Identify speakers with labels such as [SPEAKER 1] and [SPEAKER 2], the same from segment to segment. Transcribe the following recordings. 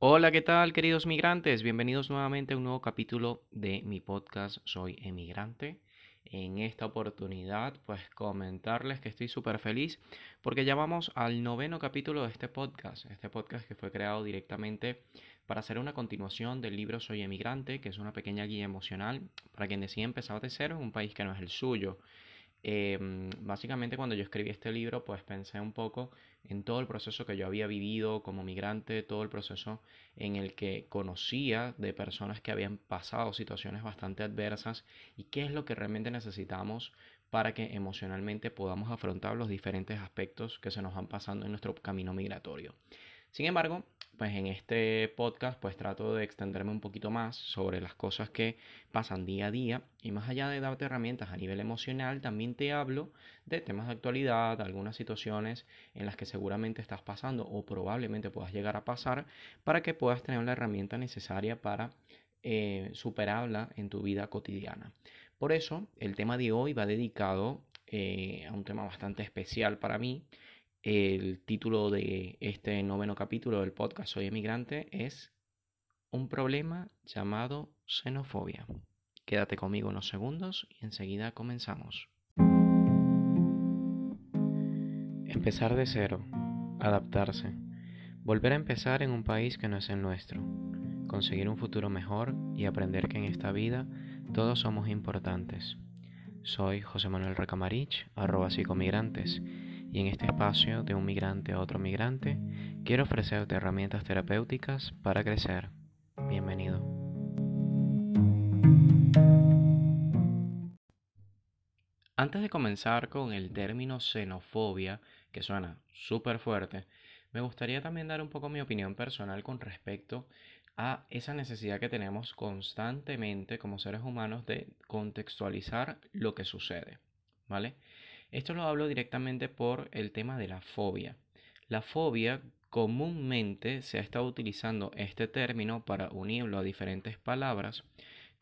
[SPEAKER 1] Hola, ¿qué tal queridos migrantes? Bienvenidos nuevamente a un nuevo capítulo de mi podcast Soy Emigrante. En esta oportunidad, pues comentarles que estoy súper feliz porque ya vamos al noveno capítulo de este podcast. Este podcast que fue creado directamente para hacer una continuación del libro Soy Emigrante, que es una pequeña guía emocional para quien decide empezar de cero en un país que no es el suyo. Em, básicamente cuando yo escribí este libro pues pensé un poco en todo el proceso que yo había vivido como migrante, todo el proceso en el que conocía de personas que habían pasado situaciones bastante adversas y qué es lo que realmente necesitamos para que emocionalmente podamos afrontar los diferentes aspectos que se nos van pasando en nuestro camino migratorio. Sin embargo, pues en este podcast pues trato de extenderme un poquito más sobre las cosas que pasan día a día y más allá de darte herramientas a nivel emocional, también te hablo de temas de actualidad, algunas situaciones en las que seguramente estás pasando o probablemente puedas llegar a pasar para que puedas tener la herramienta necesaria para eh, superarla en tu vida cotidiana. Por eso el tema de hoy va dedicado eh, a un tema bastante especial para mí el título de este noveno capítulo del podcast Soy emigrante es un problema llamado xenofobia. Quédate conmigo unos segundos y enseguida comenzamos. Empezar de cero, adaptarse, volver a empezar en un país que no es el nuestro, conseguir un futuro mejor y aprender que en esta vida todos somos importantes. Soy José Manuel Recamarich, arroba psicomigrantes y en este espacio de un migrante a otro migrante quiero ofrecerte herramientas terapéuticas para crecer. Bienvenido. Antes de comenzar con el término xenofobia, que suena súper fuerte, me gustaría también dar un poco mi opinión personal con respecto a esa necesidad que tenemos constantemente como seres humanos de contextualizar lo que sucede, ¿vale? Esto lo hablo directamente por el tema de la fobia. La fobia comúnmente se ha estado utilizando este término para unirlo a diferentes palabras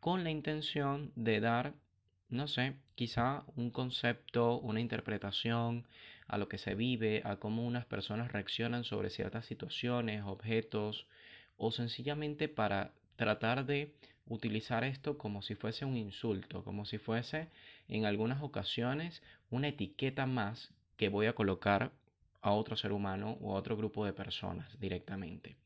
[SPEAKER 1] con la intención de dar, no sé, quizá un concepto, una interpretación a lo que se vive, a cómo unas personas reaccionan sobre ciertas situaciones, objetos, o sencillamente para tratar de utilizar esto como si fuese un insulto, como si fuese en algunas ocasiones una etiqueta más que voy a colocar a otro ser humano o a otro grupo de personas directamente.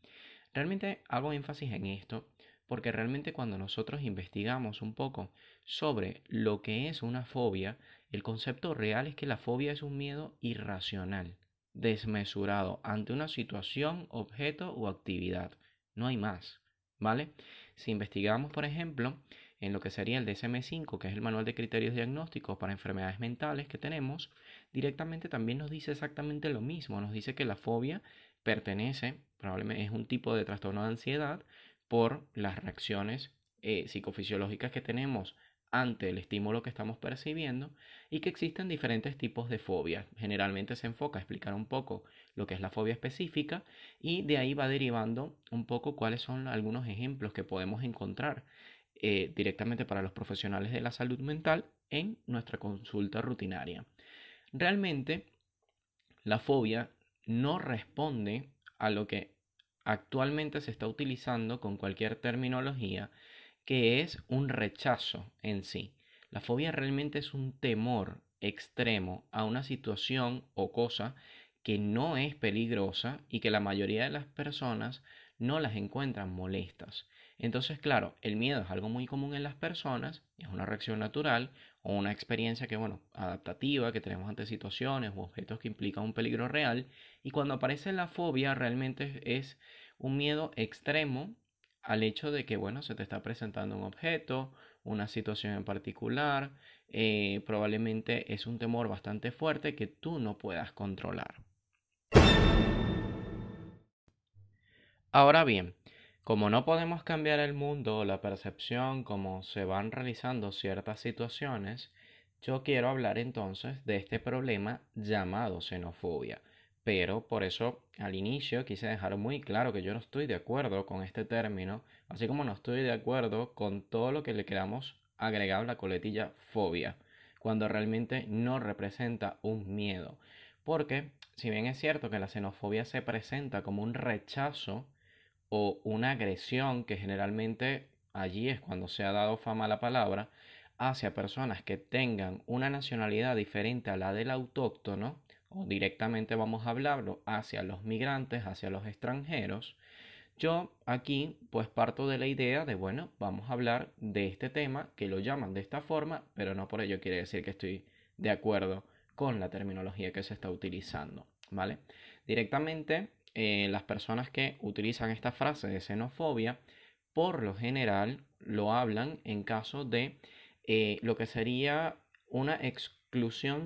[SPEAKER 1] Realmente hago énfasis en esto porque realmente cuando nosotros investigamos un poco sobre lo que es una fobia, el concepto real es que la fobia es un miedo irracional, desmesurado ante una situación, objeto o actividad. No hay más, ¿vale? Si investigamos, por ejemplo, en lo que sería el DSM5, que es el manual de criterios diagnósticos para enfermedades mentales que tenemos, directamente también nos dice exactamente lo mismo. Nos dice que la fobia pertenece, probablemente es un tipo de trastorno de ansiedad por las reacciones eh, psicofisiológicas que tenemos ante el estímulo que estamos percibiendo y que existen diferentes tipos de fobia. Generalmente se enfoca a explicar un poco lo que es la fobia específica y de ahí va derivando un poco cuáles son algunos ejemplos que podemos encontrar eh, directamente para los profesionales de la salud mental en nuestra consulta rutinaria. Realmente, la fobia no responde a lo que actualmente se está utilizando con cualquier terminología, que es un rechazo en sí. La fobia realmente es un temor extremo a una situación o cosa que no es peligrosa y que la mayoría de las personas no las encuentran molestas. Entonces, claro, el miedo es algo muy común en las personas, es una reacción natural o una experiencia que, bueno, adaptativa que tenemos ante situaciones o objetos que implican un peligro real. Y cuando aparece la fobia, realmente es un miedo extremo al hecho de que, bueno, se te está presentando un objeto, una situación en particular, eh, probablemente es un temor bastante fuerte que tú no puedas controlar. Ahora bien, como no podemos cambiar el mundo o la percepción como se van realizando ciertas situaciones, yo quiero hablar entonces de este problema llamado xenofobia. Pero por eso al inicio quise dejar muy claro que yo no estoy de acuerdo con este término, así como no estoy de acuerdo con todo lo que le queramos agregar a la coletilla fobia, cuando realmente no representa un miedo. Porque si bien es cierto que la xenofobia se presenta como un rechazo o una agresión que generalmente allí es cuando se ha dado fama la palabra hacia personas que tengan una nacionalidad diferente a la del autóctono o directamente vamos a hablarlo hacia los migrantes, hacia los extranjeros, yo aquí pues parto de la idea de, bueno, vamos a hablar de este tema que lo llaman de esta forma, pero no por ello quiere decir que estoy de acuerdo con la terminología que se está utilizando, ¿vale? Directamente, eh, las personas que utilizan esta frase de xenofobia, por lo general lo hablan en caso de eh, lo que sería una exclusión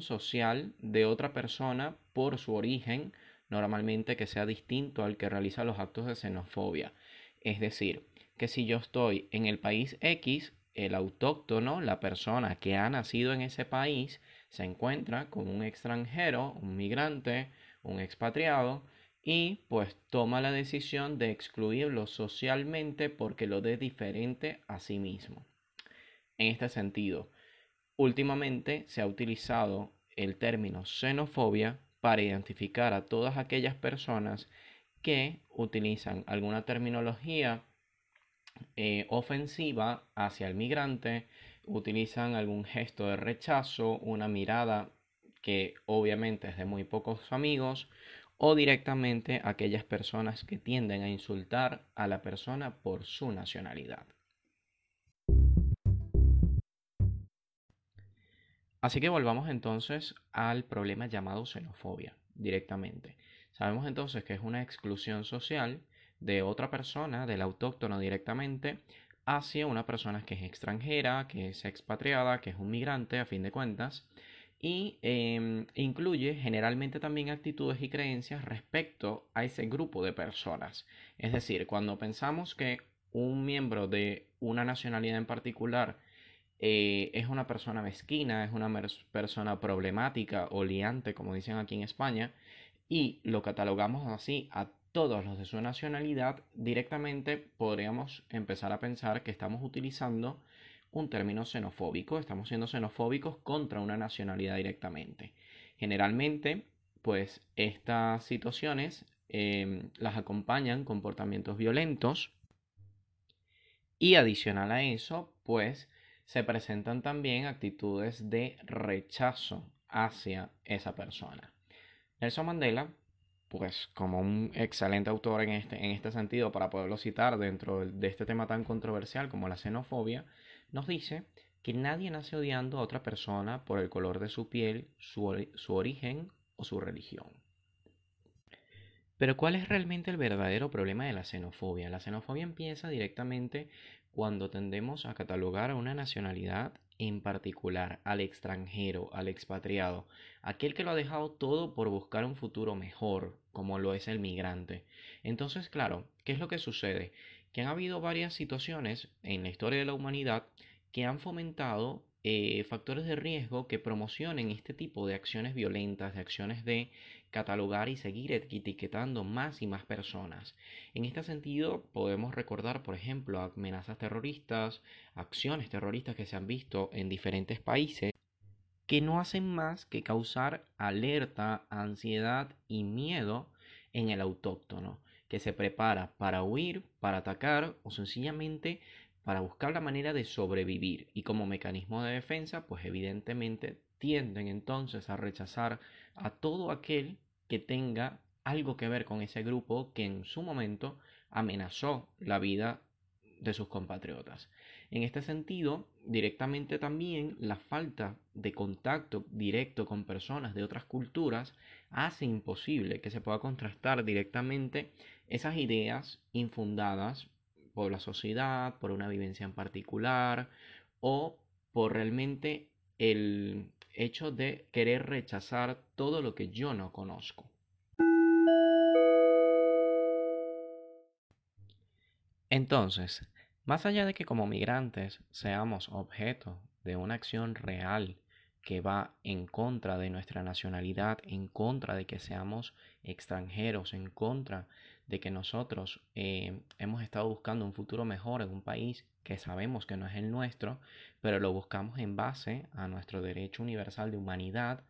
[SPEAKER 1] social de otra persona por su origen normalmente que sea distinto al que realiza los actos de xenofobia. Es decir, que si yo estoy en el país X, el autóctono, la persona que ha nacido en ese país, se encuentra con un extranjero, un migrante, un expatriado, y pues toma la decisión de excluirlo socialmente porque lo dé diferente a sí mismo. En este sentido, últimamente se ha utilizado el término xenofobia para identificar a todas aquellas personas que utilizan alguna terminología eh, ofensiva hacia el migrante, utilizan algún gesto de rechazo, una mirada que obviamente es de muy pocos amigos, o directamente aquellas personas que tienden a insultar a la persona por su nacionalidad. Así que volvamos entonces al problema llamado xenofobia directamente. Sabemos entonces que es una exclusión social de otra persona, del autóctono directamente, hacia una persona que es extranjera, que es expatriada, que es un migrante a fin de cuentas, y em, incluye generalmente también actitudes y creencias respecto a ese grupo de personas. Es decir, cuando pensamos que un miembro de una nacionalidad en particular eh, es una persona mezquina, es una persona problemática o liante, como dicen aquí en España, y lo catalogamos así a todos los de su nacionalidad, directamente podríamos empezar a pensar que estamos utilizando un término xenofóbico, estamos siendo xenofóbicos contra una nacionalidad directamente. Generalmente, pues estas situaciones em, las acompañan comportamientos violentos y adicional a eso, pues se presentan también actitudes de rechazo hacia esa persona. Nelson Mandela, pues como un excelente autor en este, en este sentido, para poderlo citar dentro de este tema tan controversial como la xenofobia, nos dice que nadie nace odiando a otra persona por el color de su piel, su, su origen o su religión. Pero ¿cuál es realmente el verdadero problema de la xenofobia? La xenofobia empieza directamente cuando tendemos a catalogar a una nacionalidad en particular, al extranjero, al expatriado, aquel que lo ha dejado todo por buscar un futuro mejor, como lo es el migrante. Entonces, claro, ¿qué es lo que sucede? Que han habido varias situaciones en la historia de la humanidad que han fomentado eh, factores de riesgo que promocionen este tipo de acciones violentas, de acciones de catalogar y seguir etiquetando más y más personas. En este sentido, podemos recordar, por ejemplo, amenazas terroristas, acciones terroristas que se han visto en diferentes países que no hacen más que causar alerta, ansiedad y miedo en el autóctono, que se prepara para huir, para atacar o sencillamente para buscar la manera de sobrevivir y como mecanismo de defensa, pues evidentemente tienden entonces a rechazar a todo aquel tenga algo que ver con ese grupo que en su momento amenazó la vida de sus compatriotas. En este sentido, directamente también la falta de contacto directo con personas de otras culturas hace imposible que se pueda contrastar directamente esas ideas infundadas por la sociedad, por una vivencia en particular o por realmente el hecho de querer rechazar todo lo que yo no conozco. Entonces, más allá de que como migrantes seamos objeto de una acción real que va en contra de nuestra nacionalidad, en contra de que seamos extranjeros, en contra de que nosotros eh, hemos estado buscando un futuro mejor en un país que sabemos que no es el nuestro, pero lo buscamos en base a nuestro derecho universal de humanidad,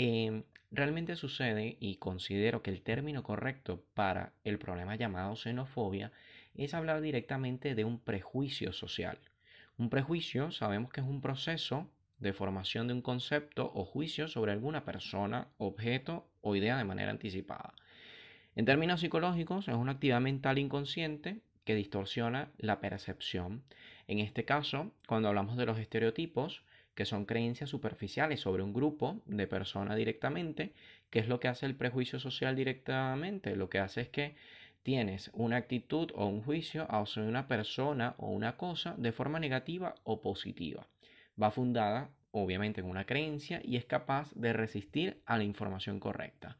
[SPEAKER 1] Em, realmente sucede y considero que el término correcto para el problema llamado xenofobia es hablar directamente de un prejuicio social. Un prejuicio sabemos que es un proceso de formación de un concepto o juicio sobre alguna persona, objeto o idea de manera anticipada. En términos psicológicos, es una actividad mental inconsciente que distorsiona la percepción. En este caso, cuando hablamos de los estereotipos, que son creencias superficiales sobre un grupo de personas directamente, ¿qué es lo que hace el prejuicio social directamente? Lo que hace es que tienes una actitud o un juicio hacia una persona o una cosa de forma negativa o positiva. Va fundada obviamente en una creencia y es capaz de resistir a la información correcta.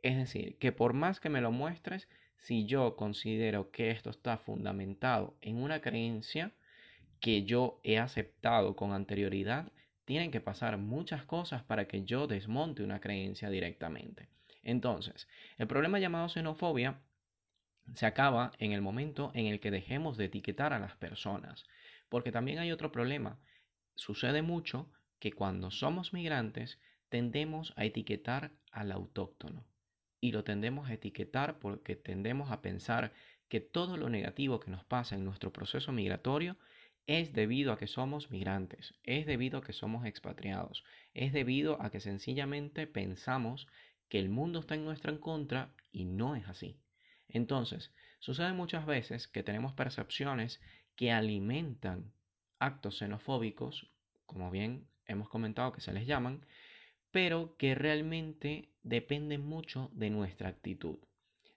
[SPEAKER 1] Es decir, que por más que me lo muestres, si yo considero que esto está fundamentado en una creencia, que yo he aceptado con anterioridad, tienen que pasar muchas cosas para que yo desmonte una creencia directamente. Entonces, el problema llamado xenofobia se acaba en el momento en el que dejemos de etiquetar a las personas, porque también hay otro problema. Sucede mucho que cuando somos migrantes tendemos a etiquetar al autóctono y lo tendemos a etiquetar porque tendemos a pensar que todo lo negativo que nos pasa en nuestro proceso migratorio es debido a que somos migrantes, es debido a que somos expatriados, es debido a que sencillamente pensamos que el mundo está en nuestra contra y no es así. Entonces, sucede muchas veces que tenemos percepciones que alimentan actos xenofóbicos, como bien hemos comentado que se les llaman, pero que realmente dependen mucho de nuestra actitud.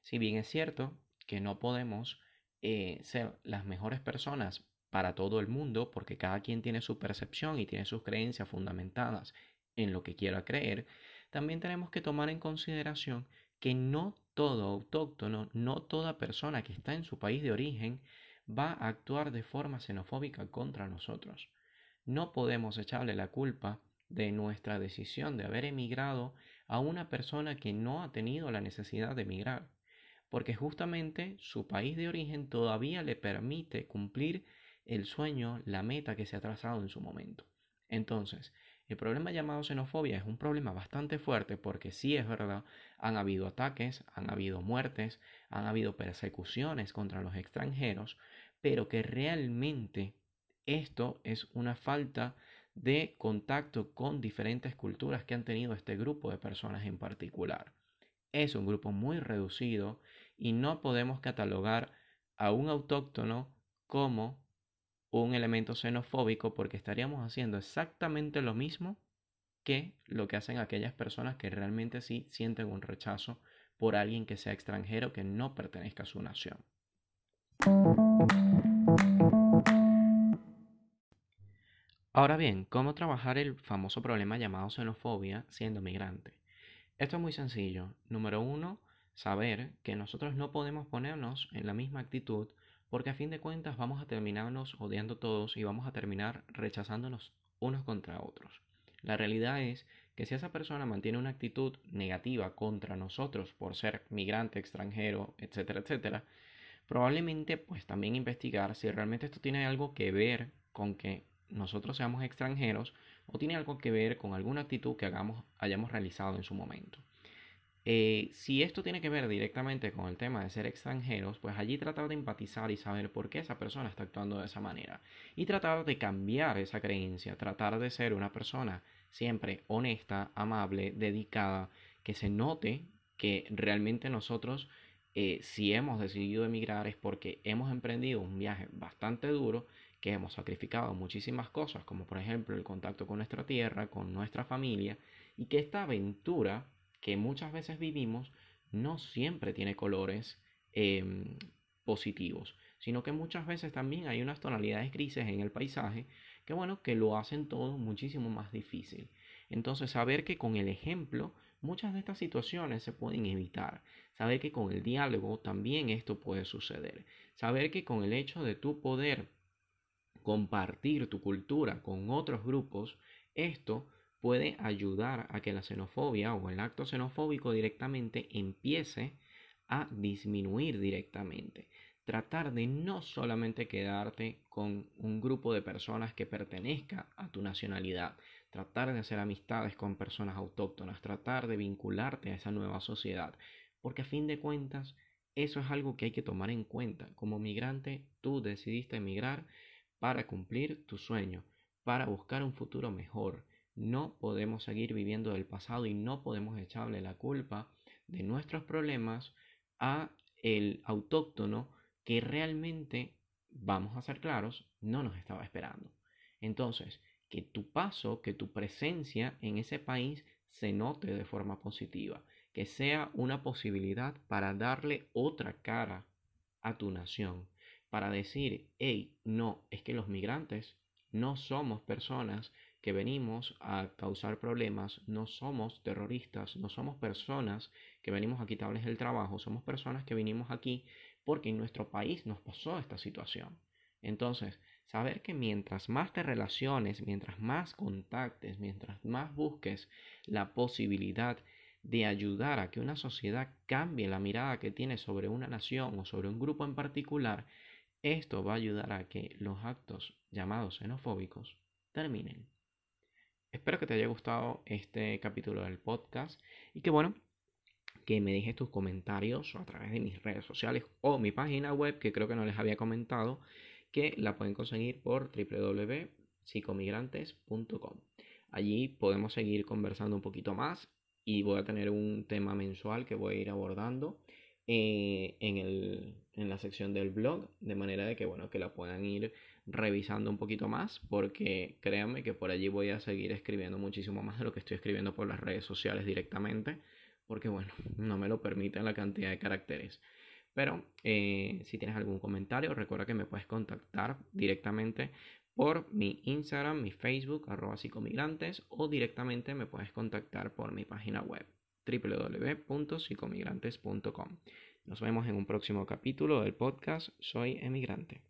[SPEAKER 1] Si bien es cierto que no podemos eh, ser las mejores personas para todo el mundo, porque cada quien tiene su percepción y tiene sus creencias fundamentadas en lo que quiera creer, también tenemos que tomar en consideración que no todo autóctono, no toda persona que está en su país de origen va a actuar de forma xenofóbica contra nosotros. No podemos echarle la culpa de nuestra decisión de haber emigrado a una persona que no ha tenido la necesidad de emigrar, porque justamente su país de origen todavía le permite cumplir el sueño, la meta que se ha trazado en su momento. Entonces, el problema llamado xenofobia es un problema bastante fuerte porque sí es verdad, han habido ataques, han habido muertes, han habido persecuciones contra los extranjeros, pero que realmente esto es una falta de contacto con diferentes culturas que han tenido este grupo de personas en particular. Es un grupo muy reducido y no podemos catalogar a un autóctono como un elemento xenofóbico porque estaríamos haciendo exactamente lo mismo que lo que hacen aquellas personas que realmente sí sienten un rechazo por alguien que sea extranjero que no pertenezca a su nación. Ahora bien, ¿cómo trabajar el famoso problema llamado xenofobia siendo migrante? Esto es muy sencillo. Número uno, saber que nosotros no podemos ponernos en la misma actitud porque a fin de cuentas vamos a terminarnos odiando todos y vamos a terminar rechazándonos unos contra otros. La realidad es que si esa persona mantiene una actitud negativa contra nosotros por ser migrante, extranjero, etcétera, etcétera, probablemente pues también investigar si realmente esto tiene algo que ver con que nosotros seamos extranjeros o tiene algo que ver con alguna actitud que hagamos, hayamos realizado en su momento. Eh, si esto tiene que ver directamente con el tema de ser extranjeros, pues allí tratar de empatizar y saber por qué esa persona está actuando de esa manera. Y tratar de cambiar esa creencia, tratar de ser una persona siempre honesta, amable, dedicada, que se note que realmente nosotros, eh, si hemos decidido emigrar, es porque hemos emprendido un viaje bastante duro que hemos sacrificado muchísimas cosas, como por ejemplo el contacto con nuestra tierra, con nuestra familia, y que esta aventura que muchas veces vivimos no siempre tiene colores em, positivos, sino que muchas veces también hay unas tonalidades grises en el paisaje que bueno, que lo hacen todo muchísimo más difícil. Entonces, saber que con el ejemplo muchas de estas situaciones se pueden evitar. Saber que con el diálogo también esto puede suceder. Saber que con el hecho de tu poder compartir tu cultura con otros grupos, esto puede ayudar a que la xenofobia o el acto xenofóbico directamente empiece a disminuir directamente. Tratar de no solamente quedarte con un grupo de personas que pertenezca a tu nacionalidad, tratar de hacer amistades con personas autóctonas, tratar de vincularte a esa nueva sociedad, porque a fin de cuentas eso es algo que hay que tomar en cuenta. Como migrante, tú decidiste emigrar para cumplir tu sueño, para buscar un futuro mejor. No podemos seguir viviendo del pasado y no podemos echarle la culpa de nuestros problemas a el autóctono que realmente, vamos a ser claros, no nos estaba esperando. Entonces, que tu paso, que tu presencia en ese país se note de forma positiva, que sea una posibilidad para darle otra cara a tu nación, para decir, hey, no, es que los migrantes no somos personas que venimos a causar problemas, no somos terroristas, no somos personas que venimos a quitarles el trabajo, somos personas que venimos aquí porque en nuestro país nos pasó esta situación. Entonces, saber que mientras más te relaciones, mientras más contactes, mientras más busques la posibilidad de ayudar a que una sociedad cambie la mirada que tiene sobre una nación o sobre un grupo en particular, esto va a ayudar a que los actos llamados xenofóbicos terminen. Espero que te haya gustado este capítulo del podcast y que bueno, que me dejes tus comentarios a través de mis redes sociales o mi página web que creo que no les había comentado que la pueden conseguir por www.psicomigrantes.com. Allí podemos seguir conversando un poquito más y voy a tener un tema mensual que voy a ir abordando eh, en, el, en, la sección del blog, de manera de que, bueno, que la puedan ir revisando un poquito más, porque créanme que por allí voy a seguir escribiendo muchísimo más de lo que estoy escribiendo por las redes sociales directamente, porque, bueno, no me lo permiten la cantidad de caracteres. Pero eh, si tienes algún comentario, recuerda que me puedes contactar directamente por mi Instagram, mi Facebook, arroba psicomigrantes, o directamente me puedes contactar por mi página web www.psicomigrantes.com. Nos vemos en un próximo capítulo del podcast Soy Emigrante.